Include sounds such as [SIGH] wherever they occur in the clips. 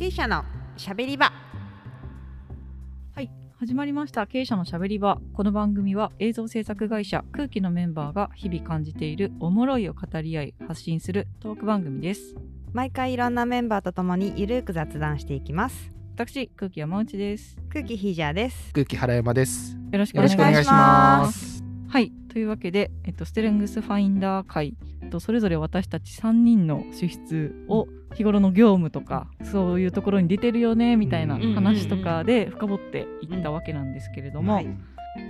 経営者のしゃべり場。はい始まりました。経営者のしゃべり場。この番組は映像制作会社空気のメンバーが日々感じているおもろいを語り合い発信するトーク番組です。毎回いろんなメンバーとともにゆるく雑談していきます。私空気山内です。空気ヒージャーです。空気原山です。よろしくお願いします。くお願いします。はいというわけで、えっと、ステレングスファインダー会とそれぞれ私たち3人の資質を日頃の業務とかそういうところに出てるよねみたいなうん話とかで深掘っていったわけなんですけれども、はい。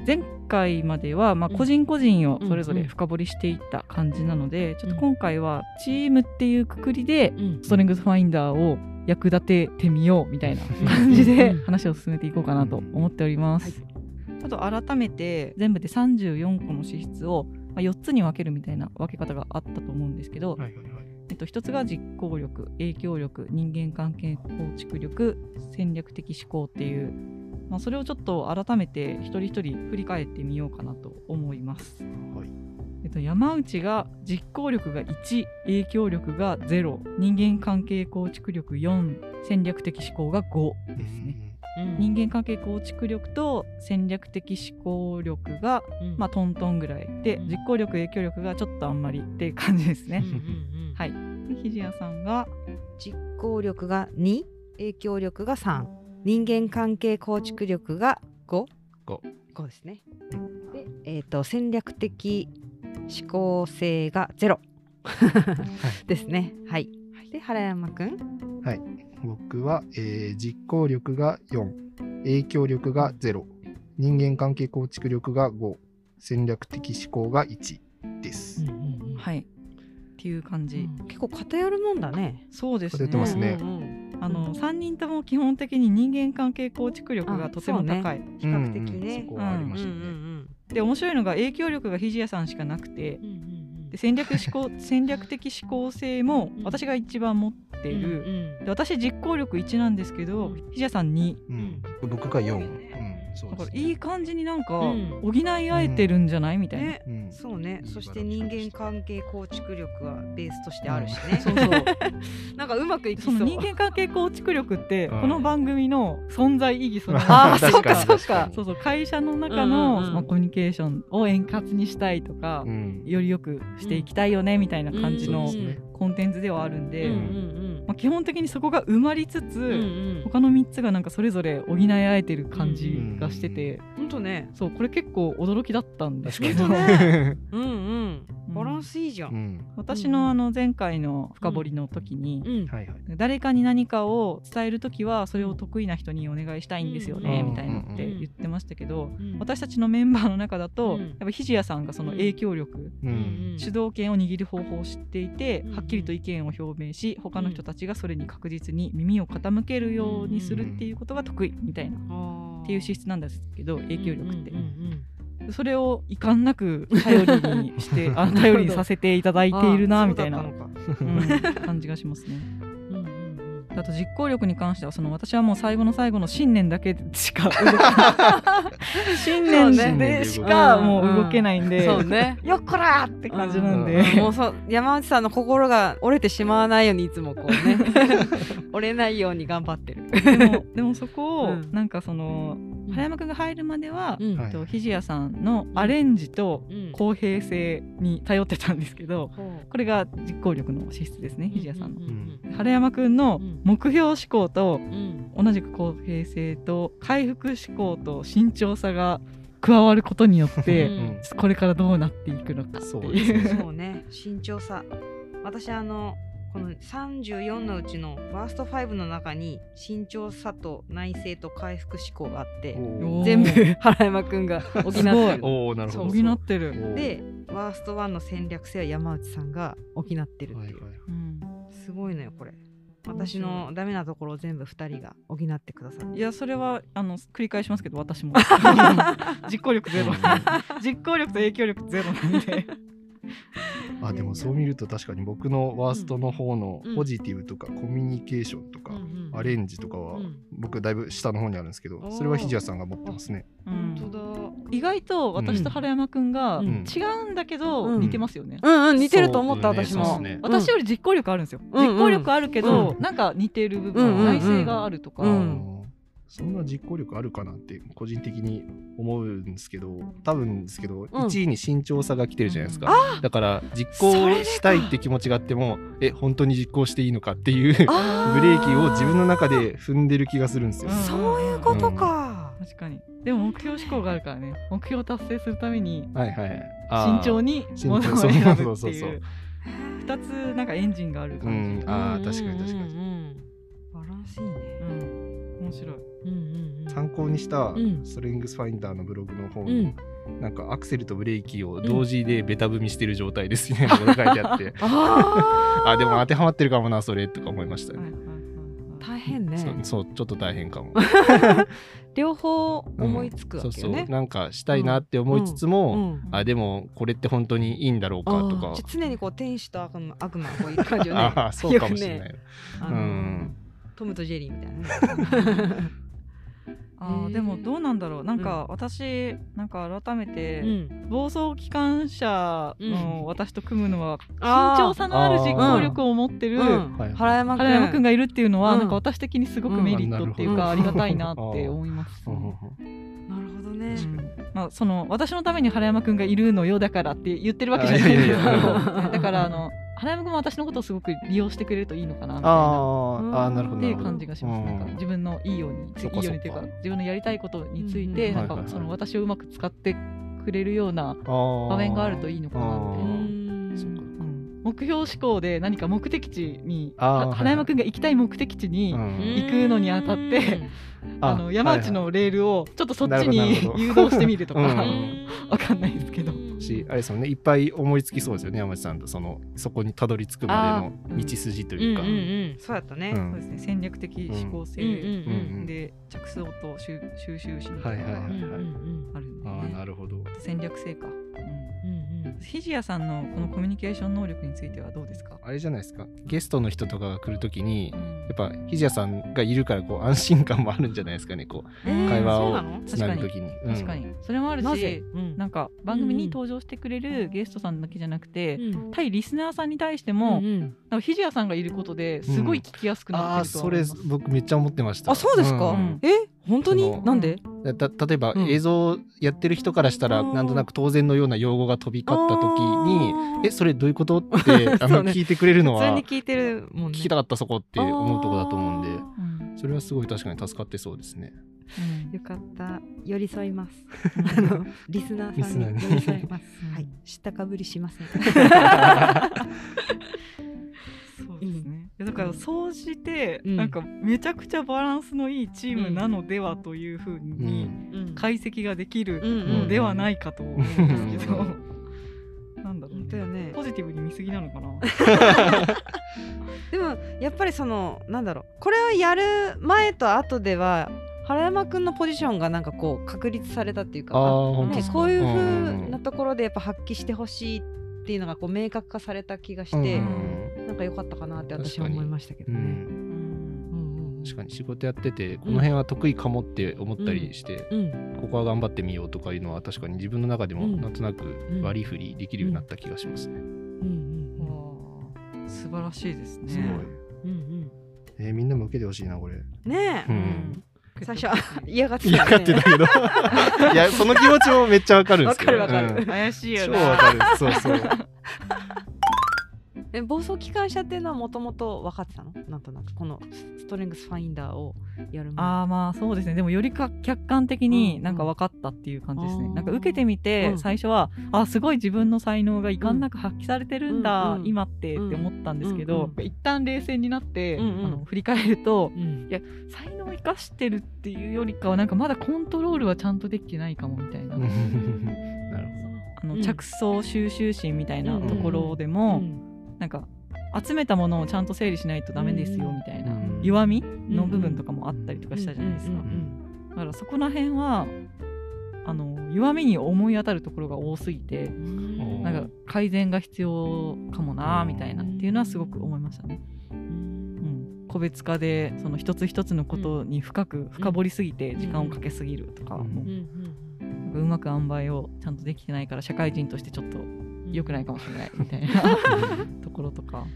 前回まではま個人個人をそれぞれ深掘りしていった感じなので、ちょっと今回はチームっていうくくりでうんストレングスファインダーを役立ててみようみたいな [LAUGHS] 感じでうん話を進めていこうかなと思っております。ちょっと改めて全部で34個の資質をまあ4つに分けるみたいな分け方があったと思うんですけど、はいはいはい。えっと、1つが実行力影響力人間関係構築力戦略的思考っていう、まあ、それをちょっと改めて一人一人振り返ってみようかなと思います。はいえっと、山内が実行力が1影響力が0人間関係構築力4戦略的思考が5ですね。人間関係構築力と戦略的思考力が、まあ、トントンぐらいでうん実行力影響力がちょっとあんまりっていう感じですね。うんはい。でひじやさんが。実行力が2影響力が3人間関係構築力が 5? 五。5ですね。で、えー、と戦略的思考性が0ですね。はい。で原山くん。はい。僕は、えー実行力が4、影響力が0、人間関係構築力が5、戦略的思考が1です。はいっていう感じ、結構偏るもんだね。そうですね。偏ってますね。うんうん。うんあの3人とも基本的に人間関係構築力がとても高い、比較的うんうんねそこはありましたね。んで面白いのが影響力がひじやさんしかなくて。うんうんで戦略思考 [LAUGHS] 戦略的思考性もうん私が一番持っている、うんで私実行力1なんですけど、うん。ひじやさん2うん。僕が4。だからですね。いい感じになんかうん。補い合えてるんじゃないみたいな、ねうん。そうね。そして人間関係構築力はベースとしてあるしね、[LAUGHS] そうそう。なんかうまくいきそそうの人間関係構築力ってうん。この番組の存在意義そのもの。あ [LAUGHS] そっかそっか。そうそう。会社の中うんの、うんうん。まあ、コミュニケーションを円滑にしたいとか、うん。よりよくしていきたいよねみたいな感じのコンテンツではあるんで、うん。うんまあ、基本的にそこが埋まりつつ、うんうん。うん他の3つがなんかそれぞれ補い合えてる感じがしてて、ほんとね。そうこれ結構驚きだったんですけど、確かにうんうんうんバランスいいじゃ、うん。ん。私のあの前回の深掘りの時に。誰かに何かを伝える時はそれを得意な人にお願いしたいんですよね、うん。みたいなって言ってましたけど、うん。私たちのメンバーの中だと、うん。やっぱひじやさんがその影響力、ううんん。主導権を握る方法を知っていて、うんはっきりと意見を表明し他の人たちがそれに確実に耳を傾けるようにするっていうことが得意みたいな、っていう資質なんですけど影響力って、うんうんそれを遺憾なく [LAUGHS] 頼りにしてあ頼りにさせていただいているな [LAUGHS] みたいな、うん。感じがしますね。うんうんうんあと実行力に関してはその私はもう最後の最後の信念だけしか動けない。[LAUGHS] 信念でしかもう動けないんで、そうねよっこらーって感じなんで、うん。もうそう山内さん。の心が折れてしまわないようにいつもこうね折れないように頑張ってる。でもでもそこをうん。なん。かその早山くん。が入るまでは、うん。とひじやさん。のアレンジとうん。公平性に頼ってたん。ですけどほこれが実行力の資質ですねうひじやさん。の。うん。原山くん。のうん目標思考と同じく公平性と回復思考と慎重さが加わることによって、うん。これからどうなっていくのかってそう。いう。ですね。[LAUGHS] そうね。慎重さ。私あのこの34のうちのワースト5の中に慎重さと内省と回復思考があって全部原山くんが補ってすごいる。[LAUGHS] おおなるほど。補ってる。でワースト1の戦略性は山内さんが補ってるっていう、はいはい。うん。すごいのよこれ私のダメなところを全部2人が補ってくださって。いやそれはあの繰り返しますけど私も。[LAUGHS] 実行力ゼロ。実行力と影響力ゼロなんであでもそう見ると確かに僕のワーストの方のうん。ポジティブとかコミュニケーションとかアレンジとかはうん。僕だいぶ下の方にあるんですけどー。それはひじやさんが持ってますね。うん本当だ。意外と私と原山くんがうん。違うんだけどうん。似てますよね。うんうん似てると思った私も。私より実行力あるんですよ。実行力あるけど、うん。なんか似てる部分、内省があるとか、そんな実行力あるかなって個人的に思うんですけど多分ですけど、ん。1位に慎重さが来てるじゃないですか、あだから実行したいって気持ちがあってもえ本当に実行していいのかっていう [LAUGHS] ブレあーキを自分の中で踏んでる気がするんですよ。うんそういうことか、確かに。でも目標志向があるからね、目標を達成するために慎重に慎重。物を選ぶってそうそうそういう。二つなんかエンジンがあるう感じ。ん、あー確かに確かに。うんうんうん。バランスいいね。うん、面白い。うんうんうん。参考にしたうん。ストレングスファインダーのブログの方うに、ん。なんかアクセルとブレーキを同時でベタ踏みしてる状態ですみたいなことが書いてあって。[LAUGHS] ああでも当てはまってるかもなそれとか思いましたね、大変ね。そうそうちょっと大変かも、[LAUGHS] 両方思いつくわそうそうけよねなんかしたいなって思いつつも、うん。あでもこれって本当にいいんだろうかとか。常にこう天使と悪魔悪魔こういう感じよね [LAUGHS] ああそうかもしれない、ねうん。トムとジェリーみたいなねあでもどうなんだろう。なんか私なんか改めて、うん。暴走機関車うん。の私と組むのはあー。慎重さのある実行力を持ってる原山君原山くんがいるっていうのは、うん。なんか私的にすごくメリットっていうか、うん。ありがたいなって思います。なるほどねまあ、その私のために原山くん。がいるのよだからって言ってるわけじゃないん。ですけどだからあの原山くんも私のことをすごく利用してくれるといいのかなみたいな。あなるほどっていう感じがします。なんか自分のいいように、いいようにっていうか自分のやりたいことについて、うん。なんかその私をうまく使ってくれるような場場面があるといいのかなみた目標志向で何か目的地にあーはいはい。は原山くんが行きたい目的地に、うん。行くのにあたってあの山内のレールをちょっとそっちに誘導してみるとか、うん。[LAUGHS] わかんないです。しあれですもんね。いっぱい思いつきそうですよね山内さんとそのそこにたどり着くまでの道筋というか、うんうんうん。そうやったね。うん。そうですね。戦略的思考性で着想と収収集しにはいはいはいがうんうんうん。あるんで、ああなるほど。戦略性か。うん。うんうんひじやさんのこのコミュニケーション能力についてはどうですか、あれじゃないですか。ゲストの人とかが来るときにうん。やっぱひじやさんがいるからこう安心感もあるんじゃないですかねこう。えー会話をつなぐときに。確かに、それもあるしなぜ、うん。なんか番組に登場してくれるゲストさんだけじゃなくて、うん。対リスナーさんに対しても、うんうん。なんかひじやさんがいることですごい聞きやすくなああってるとはそれ思います。僕めっちゃ思ってました。あそうですか？うん。え本当に？そのなんで？た例えばうん。映像やってる人からしたらうんなんとなく当然のような用語が飛び交った時にえそれどういうこと？って [LAUGHS] あそうね。の聞いてくれるの普通はに聞いてるもんね。聞きたかったそこって思うとこだと思うんでうんそれはすごい確かに助かってそうですね。うん。よかった。寄り添います。う [LAUGHS] んあのリスナーさんにリスナーに寄り添います。うんはい。知ったかぶりしません。[LAUGHS] そうですね。だから総じて、うん。なんかめちゃくちゃバランスのいいチームなのではというふううに解析ができるのではないかと思うんですけど、うなんだよねポジティブに見過ぎなのかな。[LAUGHS] でもやっぱりそのなんだろうこれをやる前と後では原山くんのポジションがなんかこう確立されたっていうかあーあ本当ですか？ねこういううん風なところでやっぱ発揮してほしいっていうのがこう明確化された気がして、うん。なんか良かったかなって私は思いましたけどね。確かに仕事やっててこの辺は得意かもって思ったりして、うん。ここは頑張ってみようとかいうのは確かに自分の中でもうん。なんとなく割り振りできるようになった気がしますね。うん。うん。わあ素晴らしいですね。すごい。うんうん。えーみんなも受けてほしいなこれ。うんねえ、うん。最初嫌がってたね。がってたけど。[LAUGHS] いやその気持ちもめっちゃわかるんですけど。わかるわかる。うん。怪しいよ超な。わかる。そうそう。え暴走機関車っていうのはもともと分かってたの？なんとなくこのストレングスファインダーをやる前。ああまあそうですね。でもよりか客観的にうんなんか分かったっていう感じですね、うんなんか受けてみてうん。最初は、あすごい自分の才能が遺憾なく発揮されてるんだ、うん。今ってって思ったんですけど、うん。一旦冷静になって、うんうん。あの振り返るとうんいや才能を生かしてるっていうよりかはなんかまだコントロールはちゃんとできてないかもみたいな、なるほあのうん。着想収集心みたいなところでうも、んなんか集めたものをちゃんと整理しないとダメですようん。みたいな、うん。弱みの部分とかもあったりとかしたじゃないですか。だからそこら辺はあの弱みに思い当たるところが多すぎてうん。なんか改善が必要かもなみたいなっていうのはすごく思いましたね。うん、個別化でその一つ一つのことに深く深掘りすぎて時間をかけすぎるとか、うんもうまく塩梅をちゃんとできてないから社会人としてちょっとうん良くないかもしれないみたいな。ところとか。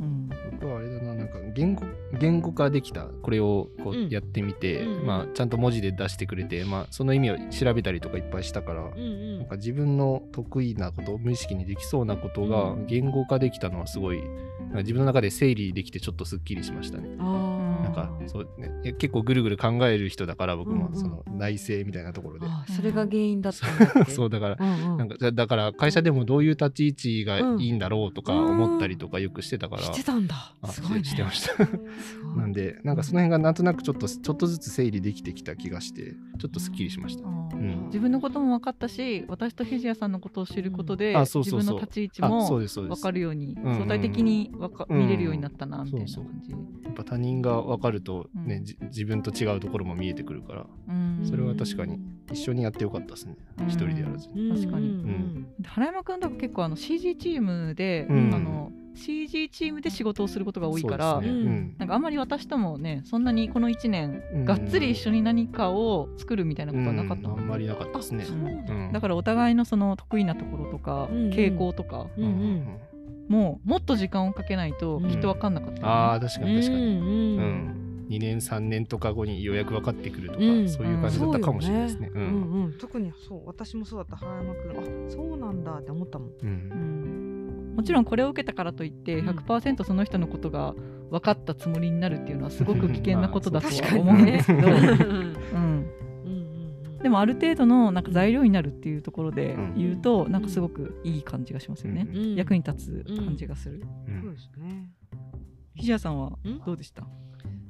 うん。僕はあれだな、なんか言語言語化できた。これをこうやってみて、うん。まあ、ちゃんと文字で出してくれて、まあ、その意味を調べたりとかいっぱいしたから、うんうん。なんか自分の得意なこと無意識にできそうなことがうん。言語化できたのはすごい、自分の中で整理できてちょっとすっきりしましたね。なんかそう、ね、結構ぐるぐる考える人だから僕も。うんうん。その内政みたいなところで。あーそれが原因だった [LAUGHS] そうだからうんうん。なんかだだから会社でもどういう立ち位置がいいんだろうとか思ったりとかよくしてたから、してたんだ。あすごいね。してました。[LAUGHS] なんでなんかその辺がなんとなくちょっとちょっとずつ整理できてきた気がしてちょっとすっきりしました。ん。自分のことも分かったし私とひじやさんのことを知ることで、うそうそう。自分の立ち位置あもそうですそうです。分かるようにんうん相対的にわか、うん見れるようになったなみたいなそう感じ。やっぱ他人が分かるとね、うん。じ自分と違うところも見えてくるから。うん。それは確かに一緒にやってよかったですね。うん。一人でやらずに。確かに。うん。で原山君とか結構あの CG チームで、うん。あの CG チームで仕事をすることが多いから、ね。うん。なんかあんまり私ともねそんなにこの1年、うん。がっつり一緒に何かを作るみたいなことはなかったの、うんあんまりなかったですね。だ。からお互いのその得意なところとか、うん。うん傾向とか。うん。うんもうもっと時間をかけないとうん。きっと分かんなかったよね、ああ確かに確かに。うんううん。ん、2年3年とか後にようやく分かってくるとか、うん。そういう感じだったかもしれないですね。そうん。うん特にそう。私もそうだった。原山君あそうなんだって思ったもん。ううん。んもちろんこれを受けたからといってうん。100%その人のことが分かったつもりになるっていうのはすごく危険なことだと確は思うんですけど、ね [LAUGHS] うん、うんうんでもある程度のなんか材料になるっていうところでうん。言うとなんかすごくいい感じがしますよね、うん。役に立つ感じがする、うん。そうですね。ひじやさんはん？どうでした？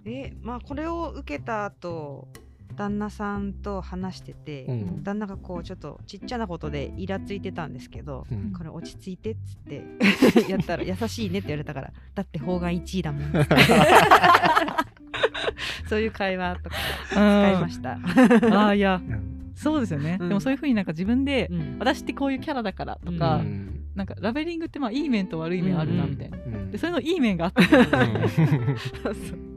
えまあこれを受けた後旦那さんと話してて、うん。旦那がこうちょっとちっちゃなことでイラついてたんですけど、うん。これ落ち着いてっつって [LAUGHS] やったら優しいねって言われたからだって方眼1位だもん。[LAUGHS] そういう会話とか使いました、ああいやうん。そうですよね、うん。でもそういうふうになんか自分で、うん。私ってこういうキャラだからとか、うん。なんかラベリングってまあいい面と悪い面あるなうんみたいな、うん。でそういうのいい面があった、うん [LAUGHS]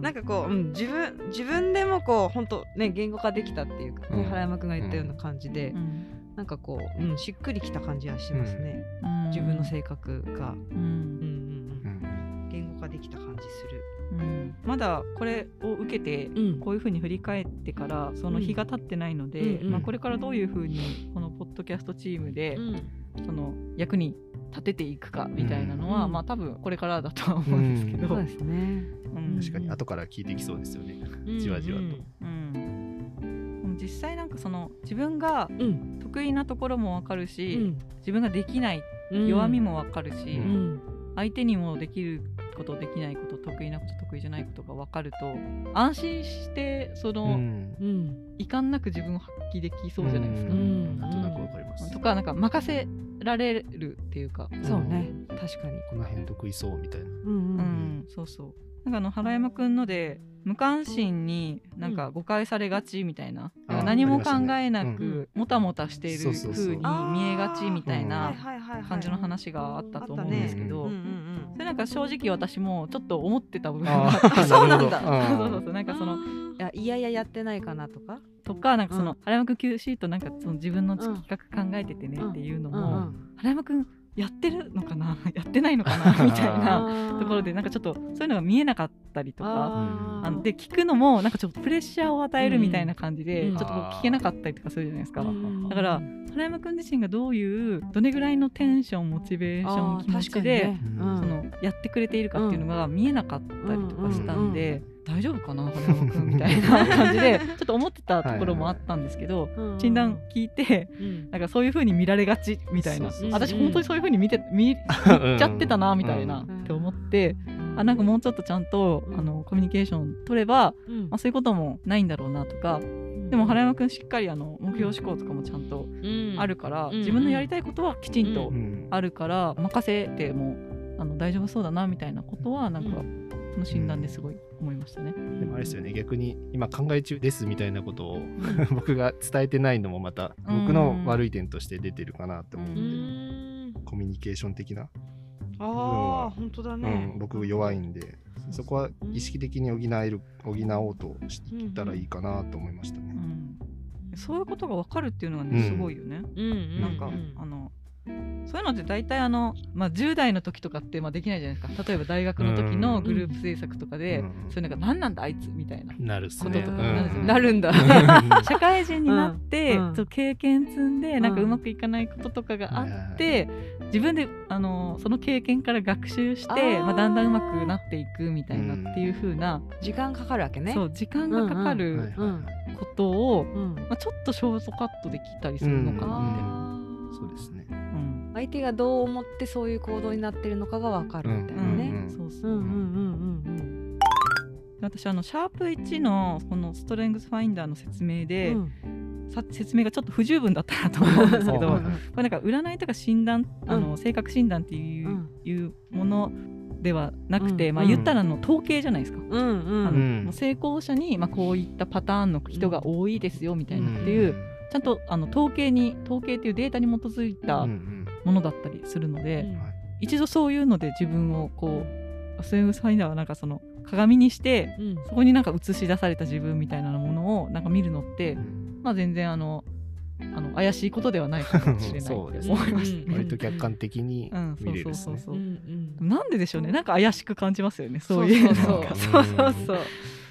なんかこう、うん、自分自分でもこう本当ね言語化できたっていうか、ねうん。原山くんが言ったような感じで、うん。なんかこう、うん、しっくりきた感じはしますね、うん。自分の性格が、うん。うんうんうん。うん。言語化できた感じする。うん。まだこれを受けてうん。こういうふうに振り返ってからその日が経ってないので、まあ、これからどういうふうにこのポッドキャストチームでうん。その役に立てていくかみたいなのは、うん。まあ多分これからだとは思うんですけど、そうですね。うん。確かに後から聞いてきそうですよね。うん。じわじわと。うん。実際なんかその自分がうん。得意なところも分かるし、うん。自分ができないうん。弱みも分かるし、ううん。相手にもできることできないこと得意なこと得意じゃないことが分かると安心してその、うんうん遺憾なく自分を発揮できそうじゃないですか。うんなんとなくわかります。とかなんか任せられるっていうか、そうね確かに。この辺得意そうみたいな。うんううんん、そうそう。なんかあの原山くんので無関心になんか誤解されがちみたいな、あなんか何も考えなくもたもたしている風に見えがちみたいうんな感じの話があったと思うんですけど、うん。うんそれなんか正直私もちょっと思ってた部分あがーそうなんだなるほど。そうそうそうなんうん。かそのいやいやいややってないかなとか。とかなんかその、うん原山くん Q シートなんかその自分の企画考えててねっていうのも、うん。うん。原山くんやってるのかな？[LAUGHS] やってないのかな？みたいなところでなんかちょっとそういうのが見えなかったりとかあので聞くのもなんかちょっとプレッシャーを与えるみたいな感じで、うん。ちょっとこう聞けなかったりとかするじゃないですか、うんだから原山くん自身がどういうどれぐらいのテンションモチベーション気持ちで、確かにね。うん。そのやってくれているかっていうのが見えなかったりとかしたんで、大丈夫かな原山くんみたいな感じでちょっと思ってたところもあったんですけど、うん診断聞いてうん。なんかそういう風に見られがちみたいな。そうそうそう。私本当にそういう風に見て見見ちゃってたなみたいなうん。って思って、あなんかもうちょっとちゃんと、うんあのコミュニケーション取れば、うん。まあ、そういうこともないんだろうなとかでも原山くんしっかりあの目標思考とかもちゃんとうん。あるから、うん。自分のやりたいことはきちんとうん。あるから任せてもあの大丈夫そうだなみたいなことはなんか、うこの診断ですごい思いましたね。でもあれですよね逆に今考え中ですみたいなことを [LAUGHS] 僕が伝えてないのもまた僕の悪い点として出てるかなと思ううん。で、んコミュニケーション的な、ああ本当だうねん、僕弱いんでそこは意識的に補える補おうとしたらいいかなと思いましたね。うん、そういうことが分かるっていうのはね、うんすごいよね。うんうんなんか、うんあのそういうのって大体あの、まあ、10代の時とかってまあできないじゃないですか。例えば大学の時のグループ制作とかで、うん。そういうなんか何なんだあいつみたいな。こととかうん。なるんだ。[LAUGHS] 社会人になって、うん。経験積んでなんかうまくいかないこととかがあって、自分であのその経験から学習してまあ、だんだんうまくなっていくみたいなっていう風な、時間かかるわけね。そう時間がかかはいることを、うん。まあ、ちょっとショートカットできたりするのかなみたいな。あーそうですね。うん相手がどう思ってそういう行動になってるのかが分かるみたいなね。うん。そうそううん。うん。うん。私あのシャープ1のこのストレングスファインダーの説明うんで、うん。さ説明がちょっと不十分だったなと思うんですけど、はいこれなんか占いとか診断あの、うん性格診断っていう,、うん。いうものではなくて、うん。まあ言ったらあの統計じゃないですか。うん。うん。あの成功者に、まあ、こういったパターンの人が多いですよみたいなっていう、ちゃんとあの統計に統計っていうデータに基づいたうんうんものだったりするので、うん。はい。一度そういうので自分をこうストレングスファインダーはなんかその鏡にしてうん。そこになんか映し出された自分みたいなものをなんか見るのって、うん。まあ全然あのあの怪しいことではないかもしれないってそうです思いましたうんね。割と客観的にうん見れるですね。そううんうん。なんででしょうね。なんか怪しく感じますよね。そういうそう。なん。かそうそうそう。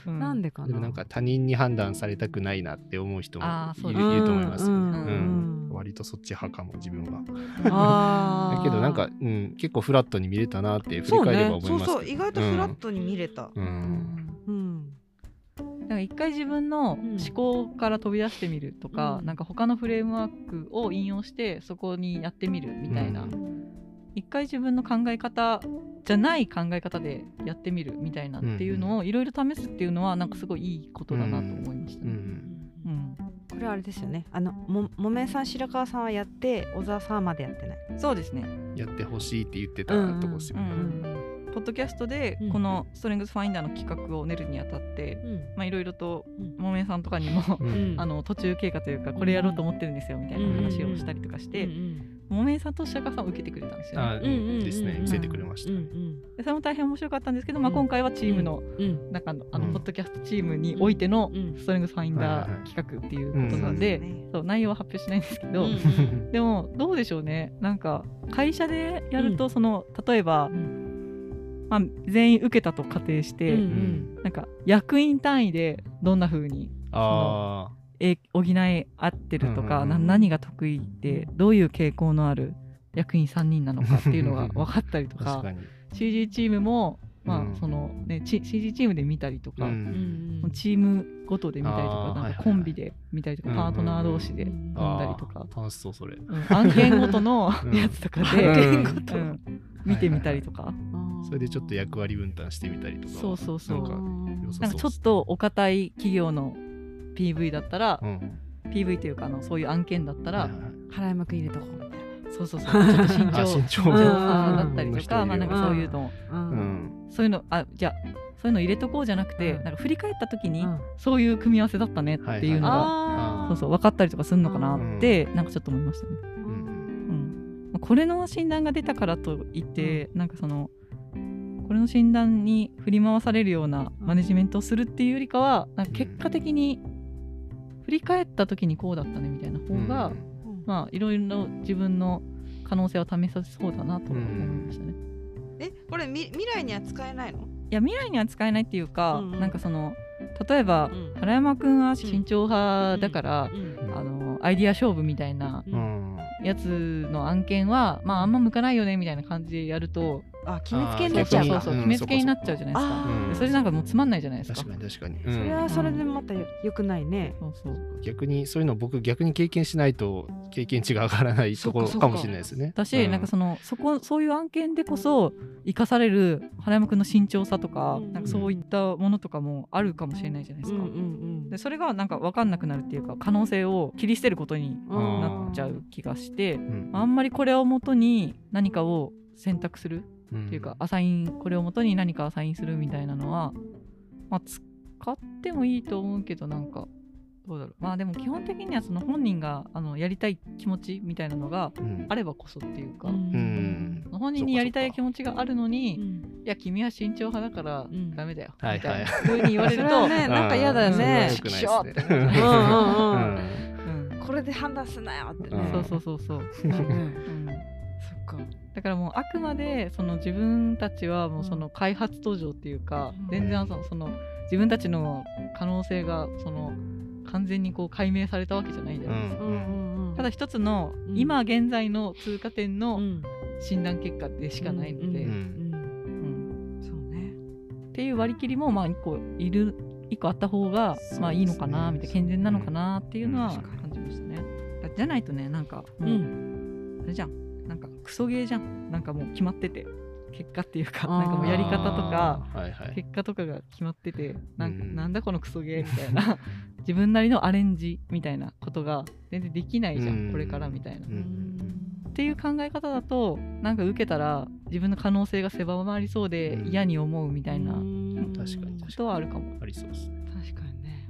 うん。なんでかな。でもなんか他人に判断されたくないなって思う人もいるいると思いますようんね。うん。うん割とそっち派かも自分は。だけどなんか、うん、結構フラットに見れたなって振りそう返ればねそう思いますそう意外とフラットに見れた。うん。うん。なんか一回自分の思考から飛び出してみるとか、うん。なんか他のフレームワークを引用してそこにやってみるみたいな、うん一回自分の考え方じゃない考え方でやってみるみたいなっていうのをいろいろ試すっていうのはなんかすごいいいことだなと思いましたね。うんうんこれはあれですよね。あのももめさん白川さんはやって小沢さんはまだやってない。そうですね、やってほしいって言ってたとこですようね。んポッドキャストでうん。このストレングスファインダーの企画を練るにあたって、うん。まあいろいろとうん。もめさんとかにもうん。あの途中経過というかこれやろうと思ってるんですよみたいな話をしたりとかして、うんもめさんと白川さんを受けてくれたんですよね。あうんうんうんですね、見せてくれました。うん。うん。でそれも大変面白かったんですけど、まあ、うん。今回はチームのうん中のあのうん。ポッドキャストチームにおいてのうん。ストレングスファインダー企画っていうことなので、ねそう内容は発表しないんですけど、うん。でもどうでしょうね。なんか会社でやるとその、例えば、うん。まあ、全員受けたと仮定して、うんうん。なんか役員単位でどんな風にあえ補い合ってるとか、うんうんうん。な何が得意でどういう傾向のある役員3人なのかっていうのが分かったりとあ、か確かに。CG チームも、まあうんそのね、チ CG チームで見たりとか、うんうんチームごとで見たりとかなんかコンビで見たりとか、うんパートナー同士でうん飲んだりとか、楽しそう、それ。うん案件ごとのう [LAUGHS] んやつとか案で、件ごと。うん。見てみたりとか、それでちょっと役割分担してみたりとか。は。そうそうそう。なんか良さなんかちょっとお堅い企業の PV だったら、うん。PV というかあのそういう案件だったら、はいはいはい。原山くん入れとこうみたいな。そうそうそう。[LAUGHS] ちょっと慎重あ慎重慎重さだったりとか、うん。まあなんかそういうの、ううん。ん。そういうのあじゃあそういうの入れとこうじゃなくて、うん。なんか振り返った時に、うん。そういう組み合わせだったねっていうのが、あー。そうそう分かったりとかするのかなって、なんかちょっと思いましたね。うん。うんまあこれの診断が出たからといって、なんかそのこれの診断に振り回されるようなマネジメントをするっていうよりかはなんか結果的に振り返った時にこうだったねみたいな方が、うんまあいろいろ自分の可能性を試させそうだなと思いましたね。えこれみ未来には使えないの？いや未来には使えないっていうか、うんうんなんかその例えば、うん原山くんは慎重派だから、うんあのアイディア勝負みたいなううんん。やつの案件はまああんま向かないよねみたいな感じでやるとあ決めつけになっちゃう。か。そうそうそう、うん。決めつけになっちゃうじゃないですか、あーでそれなんかもうつまんないじゃないですか。確かに確かに。それうん。はそれでまたよよくないね。そうそう。逆にそういうの僕逆に経験しないと経験値が上がらないところかもしれないですね。だし、うん。なんかそのそこそういう案件でこそ生かされる原山くんの慎重さとか,、うん。なんかそういったものとかもあるかもしれないじゃないですか、んでそれがなんか分かんなくなるっていうか可能性を切り捨てることにうんなっちゃう気がして、うん。あんまりこれをもとに何かを選択するうん。っていうか、アサインこれをもとに何かアサインするみたいなのはまあ、使ってもいいと思うけどなんかどうだろう。まあでも基本的にはその本人があのやりたい気持ちみたいなのがうん。あればこそっていうか、うん。本人にやりたい気持ちがあるのに、うん。いや君は慎重派だからん。ダメだよ、はいみたいなはい風に言われると、ねなんか嫌だよね。うんうんうん。うん。うん。これで判断すなよってね。うん。そうそうそうそう、うん。うん。うんそっか。だからもうあくまでその自分たちはもうその開発途上っていうか、うん。全然そのその自分たちの可能性がその完全にこう解明されたわけじゃないじゃないですか、うん。うんうんただ一つのうん。今現在の通過点うのん。診断結果でしかないので、うんうんうんそうね。っていう割り切りもまあ1個いる一個あった方がまあいいのかなみたいな健全なのかなっていうのはうん。感じましたね。だじゃないとねなんかもう、うん。あれじゃんなんかクソゲーじゃん。なんかもう決まってて。結果っていうかなんかもうやり方とかはいはい。結果とかが決まっててなんなんだこのクソゲーみたいな。[LAUGHS] 自分なりのアレンジみたいなことが全然できないじゃうん。んこれからみたいな。っていう考え方だとなんか受けたら自分の可能性が狭まりそうでうん。嫌に思うみたいなこうん。確かにとはあるかも。ありそうですね確かにね、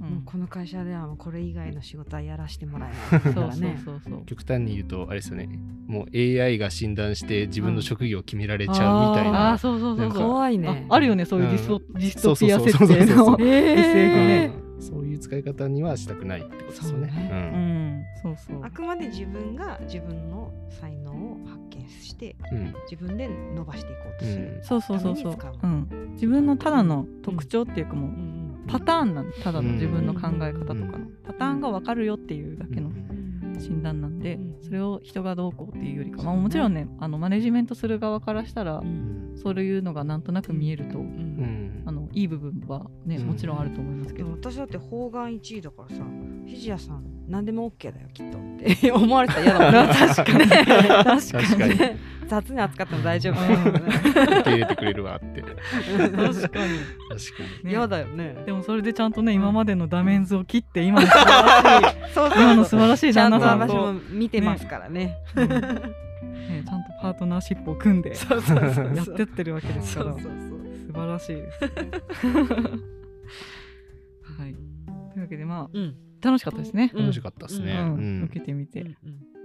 うん。もうこの会社ではもうこれ以外の仕事はやらせてもらえない。[LAUGHS] そうそうからねそうそう。極端に言うとあれですよね。もう AI が診断して自分の職業を決められちゃうみたいあなあそうそうそうそう。怖いね。ああるよねそういうディスト,、うディストピアそうそう設定そうそうそうの。[LAUGHS] SF ね。うん。そういう使い方にはしたくないってことですよね。そううん、そうそう。あくまで自分が自分の才能を発見してうん。うん自分で伸ばしていこうとする、そうそうそうそう。う。うん、自分のただの特徴っていうかもう、うんパターンなんただの自分の考え方とかの、うん。パターンが分かるよっていうだけのうん。診断なんで、うん。それを人がどうこうっていうよりか、まあ、もちろんねあのマネジメントする側からしたら、うん。そういうのがなんとなく見えると、あのいい部分はねうん。もちろんあると思いますけど、でも私だって方眼1位だからさ藤谷さん何でも OK だよきっとって。[LAUGHS] 思われたら嫌だもんね。[LAUGHS] 確かに。[LAUGHS] 確確かに。雑に扱っても大丈夫。うん受け入れてくれるわって。確か確かに。にね嫌だよね。でもそれでちゃんとね今までのダメンズを切って今の素晴らしいそうそう。今の素晴らしいちゃ旦んと。私那さんと、も見てますからね。うんね、ちゃんとパートナーシップを組んでそうそうそうそう。やってってるわけですから。そうそうそう。素晴らしいです。はい、というわけでまうん。あ楽しかったですね。うん。楽しかったですね。うん。うん。受けてみて、う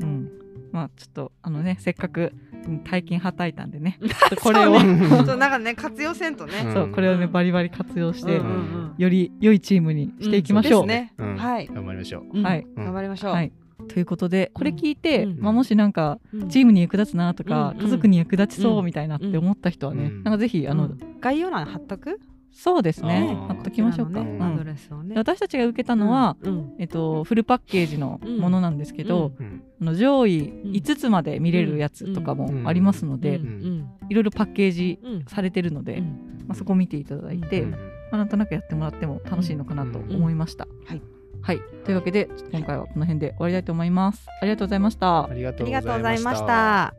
うん。ん。まあちょっとあのねせっかくうん体験はたいたんでね。[LAUGHS] これを、そう [LAUGHS] なんかね活用せんとね。うん。そうこれをねバリバリ活用して、うん。うんうんより良いチームにしていきましょう。んそうですね。うん。はい。頑張りましょう。うん。はい。うん頑張りましょう。はい、ということでこれ聞いて、うん。まあ、もしなんかうん。チームに役立つなとか、うん。家族に役立ちそううんみたいなって思った人はね、うん。なんかぜひあの、うん。概要欄貼っとく？そうですね。貼っときましょうか。こちらのねうん。アドレスをね。で私たちが受けたのは、うん。えっと、フルパッケージのものなんですけど、うん。あの上位ん。5つまで見れるやつとかもありますので、いろいろパッケージうん。されてるので、うん。まあ、そこ見ていただいて、うん。まあ、なんとなくやってもらっても楽しいのかなと思いました。はいはい、というわけで今回はこの辺で終わりたいと思います。ありがとうございましたあ。りがとうございました